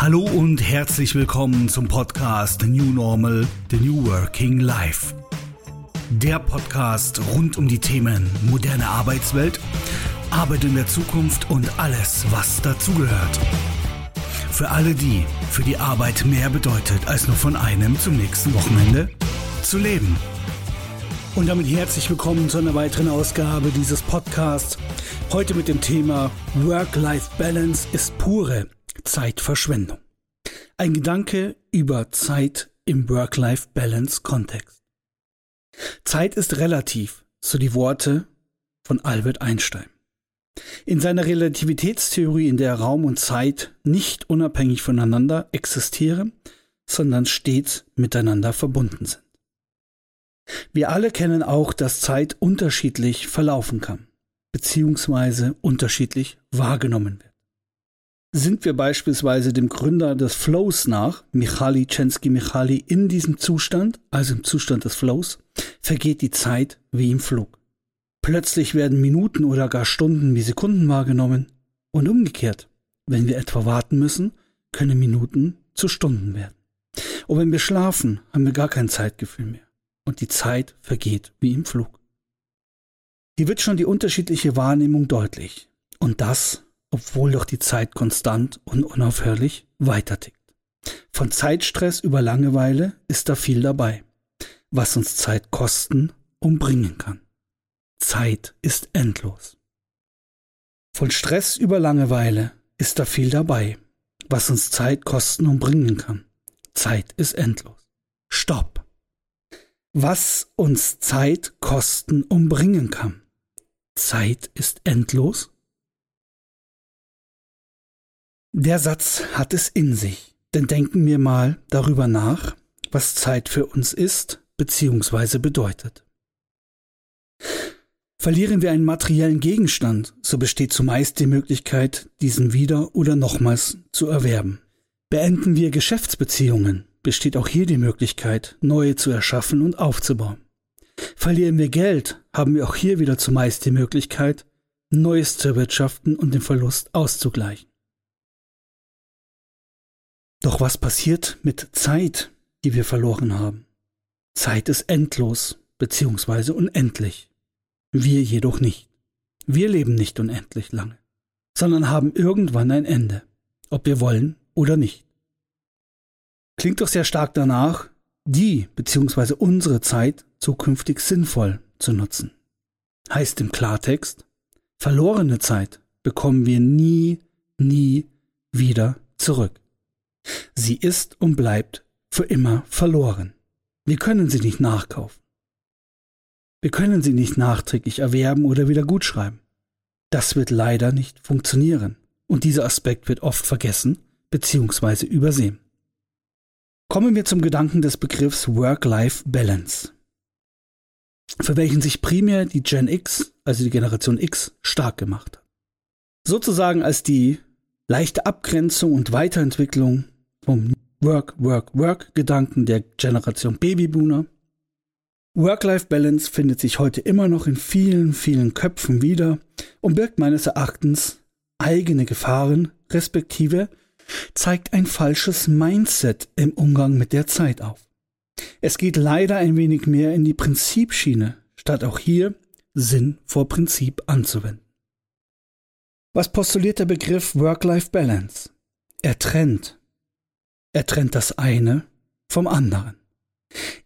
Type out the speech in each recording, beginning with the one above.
Hallo und herzlich willkommen zum Podcast The New Normal, The New Working Life. Der Podcast rund um die Themen moderne Arbeitswelt, Arbeit in der Zukunft und alles, was dazugehört. Für alle die, für die Arbeit mehr bedeutet, als nur von einem zum nächsten Wochenende zu leben. Und damit herzlich willkommen zu einer weiteren Ausgabe dieses Podcasts. Heute mit dem Thema Work-Life-Balance ist pure Zeitverschwendung. Ein Gedanke über Zeit im Work-Life-Balance-Kontext. Zeit ist relativ, so die Worte von Albert Einstein. In seiner Relativitätstheorie, in der Raum und Zeit nicht unabhängig voneinander existieren, sondern stets miteinander verbunden sind. Wir alle kennen auch, dass Zeit unterschiedlich verlaufen kann, beziehungsweise unterschiedlich wahrgenommen wird. Sind wir beispielsweise dem Gründer des Flows nach, Michali Czenski-Michali, in diesem Zustand, also im Zustand des Flows, vergeht die Zeit wie im Flug. Plötzlich werden Minuten oder gar Stunden wie Sekunden wahrgenommen und umgekehrt. Wenn wir etwa warten müssen, können Minuten zu Stunden werden. Und wenn wir schlafen, haben wir gar kein Zeitgefühl mehr. Und die Zeit vergeht wie im Flug. Hier wird schon die unterschiedliche Wahrnehmung deutlich. Und das obwohl doch die Zeit konstant und unaufhörlich weitertickt. Von Zeitstress über Langeweile ist da viel dabei, was uns Zeit kosten und bringen kann. Zeit ist endlos. Von Stress über Langeweile ist da viel dabei, was uns Zeit kosten und bringen kann. Zeit ist endlos. Stopp. Was uns Zeit kosten und bringen kann. Zeit ist endlos? Der Satz hat es in sich, denn denken wir mal darüber nach, was Zeit für uns ist bzw. bedeutet. Verlieren wir einen materiellen Gegenstand, so besteht zumeist die Möglichkeit, diesen wieder oder nochmals zu erwerben. Beenden wir Geschäftsbeziehungen, besteht auch hier die Möglichkeit, neue zu erschaffen und aufzubauen. Verlieren wir Geld, haben wir auch hier wieder zumeist die Möglichkeit, Neues zu erwirtschaften und den Verlust auszugleichen. Doch was passiert mit Zeit, die wir verloren haben? Zeit ist endlos bzw. unendlich. Wir jedoch nicht. Wir leben nicht unendlich lange, sondern haben irgendwann ein Ende, ob wir wollen oder nicht. Klingt doch sehr stark danach, die bzw. unsere Zeit zukünftig sinnvoll zu nutzen. Heißt im Klartext, verlorene Zeit bekommen wir nie, nie wieder zurück. Sie ist und bleibt für immer verloren. Wir können sie nicht nachkaufen. Wir können sie nicht nachträglich erwerben oder wieder gutschreiben. Das wird leider nicht funktionieren und dieser Aspekt wird oft vergessen bzw. übersehen. Kommen wir zum Gedanken des Begriffs Work-Life-Balance, für welchen sich primär die Gen X, also die Generation X, stark gemacht hat. Sozusagen als die leichte Abgrenzung und Weiterentwicklung vom Work, Work, Work-Gedanken der Generation Babyboomer. Work-Life-Balance findet sich heute immer noch in vielen, vielen Köpfen wieder und birgt meines Erachtens eigene Gefahren, respektive zeigt ein falsches Mindset im Umgang mit der Zeit auf. Es geht leider ein wenig mehr in die Prinzipschiene, statt auch hier Sinn vor Prinzip anzuwenden. Was postuliert der Begriff Work-Life-Balance? Er trennt er trennt das eine vom anderen.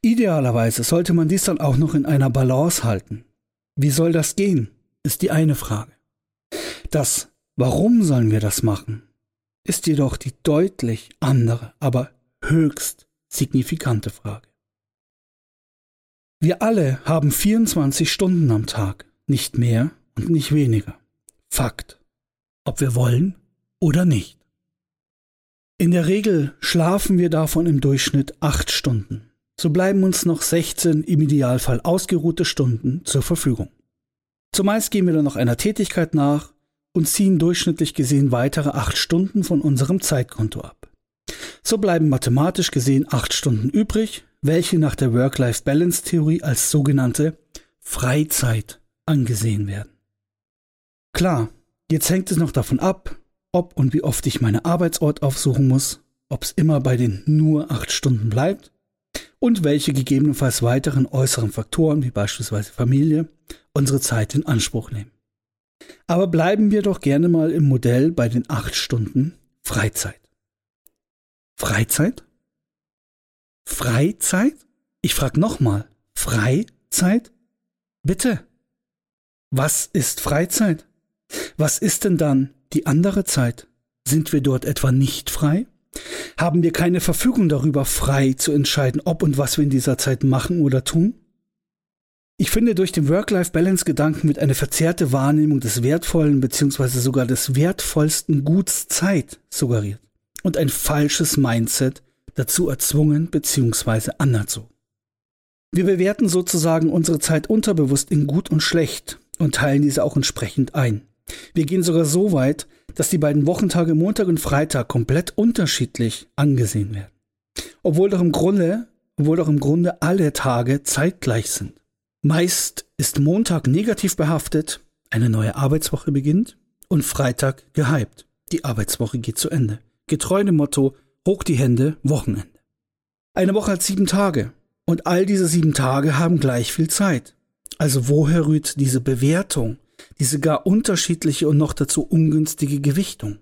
Idealerweise sollte man dies dann auch noch in einer Balance halten. Wie soll das gehen, ist die eine Frage. Das Warum sollen wir das machen, ist jedoch die deutlich andere, aber höchst signifikante Frage. Wir alle haben 24 Stunden am Tag, nicht mehr und nicht weniger. Fakt. Ob wir wollen oder nicht. In der Regel schlafen wir davon im Durchschnitt acht Stunden. So bleiben uns noch 16 im Idealfall ausgeruhte Stunden zur Verfügung. Zumeist gehen wir dann noch einer Tätigkeit nach und ziehen durchschnittlich gesehen weitere acht Stunden von unserem Zeitkonto ab. So bleiben mathematisch gesehen acht Stunden übrig, welche nach der Work-Life-Balance-Theorie als sogenannte Freizeit angesehen werden. Klar, jetzt hängt es noch davon ab, ob und wie oft ich meinen Arbeitsort aufsuchen muss, ob es immer bei den nur acht Stunden bleibt und welche gegebenenfalls weiteren äußeren Faktoren, wie beispielsweise Familie, unsere Zeit in Anspruch nehmen. Aber bleiben wir doch gerne mal im Modell bei den acht Stunden Freizeit. Freizeit? Freizeit? Ich frage nochmal, Freizeit? Bitte. Was ist Freizeit? Was ist denn dann die andere Zeit? Sind wir dort etwa nicht frei? Haben wir keine Verfügung darüber, frei zu entscheiden, ob und was wir in dieser Zeit machen oder tun? Ich finde, durch den Work-Life-Balance-Gedanken wird eine verzerrte Wahrnehmung des wertvollen bzw. sogar des wertvollsten Guts Zeit suggeriert und ein falsches Mindset dazu erzwungen bzw. anerzogen. Wir bewerten sozusagen unsere Zeit unterbewusst in gut und schlecht und teilen diese auch entsprechend ein. Wir gehen sogar so weit, dass die beiden Wochentage Montag und Freitag komplett unterschiedlich angesehen werden. Obwohl doch im Grunde, obwohl doch im Grunde alle Tage zeitgleich sind. Meist ist Montag negativ behaftet, eine neue Arbeitswoche beginnt und Freitag gehypt. Die Arbeitswoche geht zu Ende. Getreu dem Motto, hoch die Hände, Wochenende. Eine Woche hat sieben Tage und all diese sieben Tage haben gleich viel Zeit. Also woher rührt diese Bewertung, diese gar unterschiedliche und noch dazu ungünstige Gewichtung?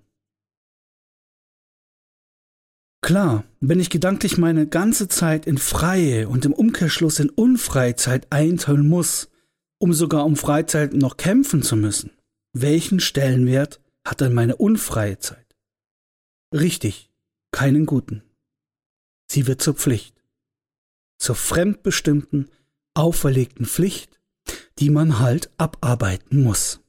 Klar, wenn ich gedanklich meine ganze Zeit in freie und im Umkehrschluss in unfreie Zeit einteilen muss, um sogar um Freizeit noch kämpfen zu müssen, welchen Stellenwert hat dann meine unfreie Zeit? Richtig, keinen guten. Sie wird zur Pflicht. Zur fremdbestimmten, auferlegten Pflicht, die man halt abarbeiten muss.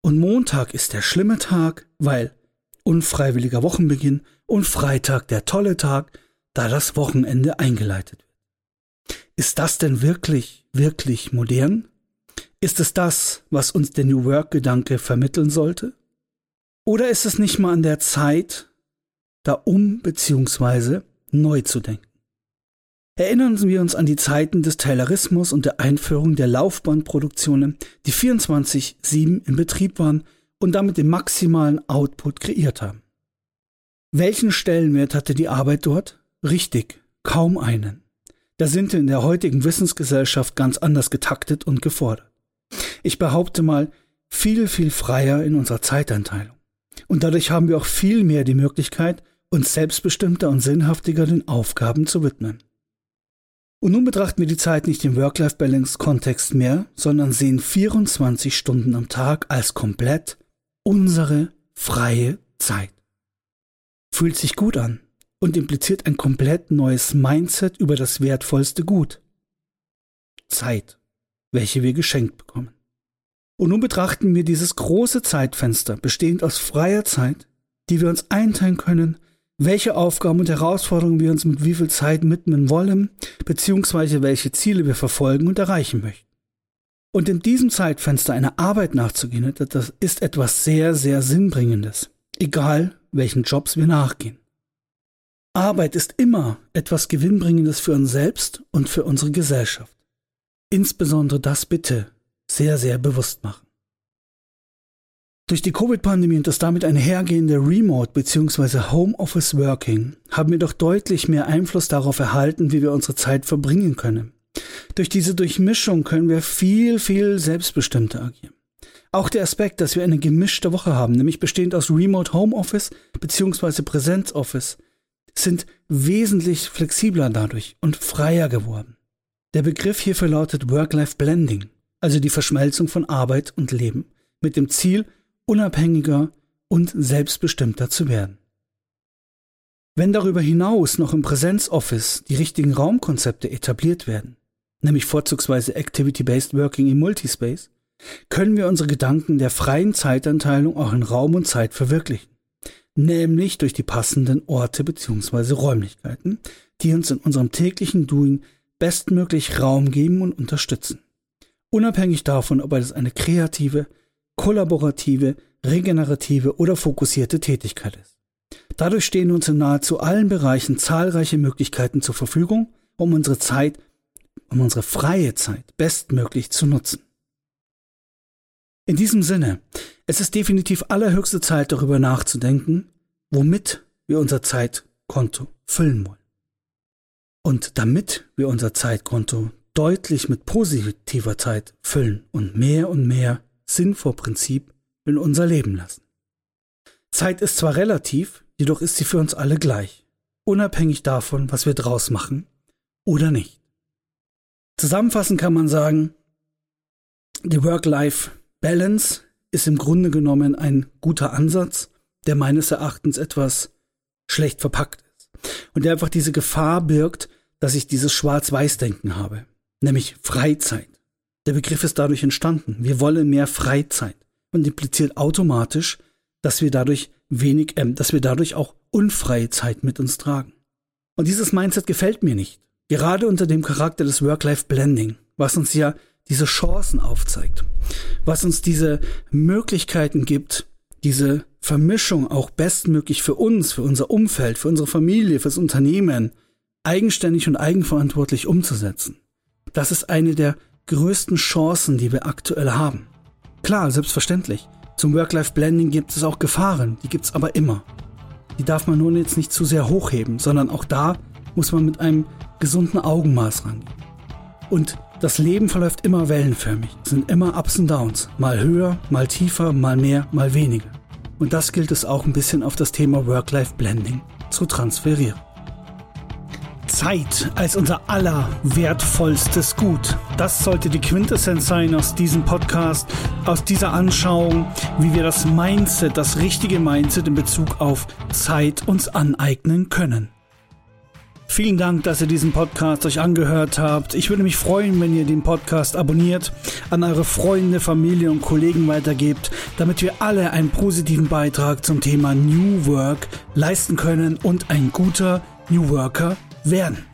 Und Montag ist der schlimme Tag, weil unfreiwilliger Wochenbeginn und Freitag der tolle Tag, da das Wochenende eingeleitet wird. Ist das denn wirklich, wirklich modern? Ist es das, was uns der New Work-Gedanke vermitteln sollte? Oder ist es nicht mal an der Zeit, da um bzw. neu zu denken? Erinnern wir uns an die Zeiten des Taylorismus und der Einführung der Laufbahnproduktionen, die 24-7 in Betrieb waren und damit den maximalen Output kreiert haben. Welchen Stellenwert hatte die Arbeit dort? Richtig, kaum einen. Da sind wir in der heutigen Wissensgesellschaft ganz anders getaktet und gefordert. Ich behaupte mal, viel, viel freier in unserer Zeiteinteilung. Und dadurch haben wir auch viel mehr die Möglichkeit, uns selbstbestimmter und sinnhaftiger den Aufgaben zu widmen. Und nun betrachten wir die Zeit nicht im Work-Life-Balance-Kontext mehr, sondern sehen 24 Stunden am Tag als komplett unsere freie Zeit. Fühlt sich gut an und impliziert ein komplett neues Mindset über das wertvollste Gut. Zeit, welche wir geschenkt bekommen. Und nun betrachten wir dieses große Zeitfenster, bestehend aus freier Zeit, die wir uns einteilen können, welche Aufgaben und Herausforderungen wir uns mit wie viel Zeit widmen wollen, beziehungsweise welche Ziele wir verfolgen und erreichen möchten. Und in diesem Zeitfenster einer Arbeit nachzugehen, das ist etwas sehr, sehr Sinnbringendes, egal welchen Jobs wir nachgehen. Arbeit ist immer etwas Gewinnbringendes für uns selbst und für unsere Gesellschaft. Insbesondere das bitte sehr, sehr bewusst machen. Durch die Covid-Pandemie und das damit einhergehende Remote bzw. Homeoffice Working haben wir doch deutlich mehr Einfluss darauf erhalten, wie wir unsere Zeit verbringen können. Durch diese Durchmischung können wir viel, viel selbstbestimmter agieren. Auch der Aspekt, dass wir eine gemischte Woche haben, nämlich bestehend aus Remote Home Office bzw. Präsenz Office, sind wesentlich flexibler dadurch und freier geworden. Der Begriff hierfür lautet Work-Life Blending, also die Verschmelzung von Arbeit und Leben, mit dem Ziel, unabhängiger und selbstbestimmter zu werden. Wenn darüber hinaus noch im Präsenzoffice die richtigen Raumkonzepte etabliert werden, nämlich vorzugsweise Activity-Based Working im Multispace, können wir unsere Gedanken der freien Zeitanteilung auch in Raum und Zeit verwirklichen, nämlich durch die passenden Orte bzw. Räumlichkeiten, die uns in unserem täglichen Doing bestmöglich Raum geben und unterstützen. Unabhängig davon, ob es eine kreative, kollaborative, regenerative oder fokussierte Tätigkeit ist. Dadurch stehen uns in nahezu allen Bereichen zahlreiche Möglichkeiten zur Verfügung, um unsere Zeit um unsere freie Zeit bestmöglich zu nutzen. In diesem Sinne, es ist definitiv allerhöchste Zeit darüber nachzudenken, womit wir unsere Zeit Zeitkonto füllen wollen. Und damit wir unser Zeitkonto deutlich mit positiver Zeit füllen und mehr und mehr Sinn vor Prinzip in unser Leben lassen. Zeit ist zwar relativ, jedoch ist sie für uns alle gleich, unabhängig davon, was wir draus machen oder nicht. Zusammenfassend kann man sagen, die Work-Life-Balance ist im Grunde genommen ein guter Ansatz, der meines Erachtens etwas schlecht verpackt ist. Und der einfach diese Gefahr birgt, dass ich dieses Schwarz-Weiß-Denken habe, nämlich Freizeit. Der Begriff ist dadurch entstanden. Wir wollen mehr Freizeit und impliziert automatisch, dass wir dadurch wenig, äh, dass wir dadurch auch unfreie Zeit mit uns tragen. Und dieses Mindset gefällt mir nicht. Gerade unter dem Charakter des Work-Life-Blending, was uns ja diese Chancen aufzeigt, was uns diese Möglichkeiten gibt, diese Vermischung auch bestmöglich für uns, für unser Umfeld, für unsere Familie, fürs Unternehmen eigenständig und eigenverantwortlich umzusetzen. Das ist eine der größten Chancen, die wir aktuell haben. Klar, selbstverständlich. Zum Work-Life-Blending gibt es auch Gefahren, die gibt es aber immer. Die darf man nun jetzt nicht zu sehr hochheben, sondern auch da muss man mit einem gesunden Augenmaß rangehen. Und das Leben verläuft immer wellenförmig. Es sind immer Ups und Downs. Mal höher, mal tiefer, mal mehr, mal weniger. Und das gilt es auch ein bisschen auf das Thema Work-Life-Blending zu transferieren. Zeit als unser allerwertvollstes Gut. Das sollte die Quintessenz sein aus diesem Podcast, aus dieser Anschauung, wie wir das Mindset, das richtige Mindset in Bezug auf Zeit uns aneignen können. Vielen Dank, dass ihr diesen Podcast euch angehört habt. Ich würde mich freuen, wenn ihr den Podcast abonniert, an eure Freunde, Familie und Kollegen weitergebt, damit wir alle einen positiven Beitrag zum Thema New Work leisten können und ein guter New Worker werden.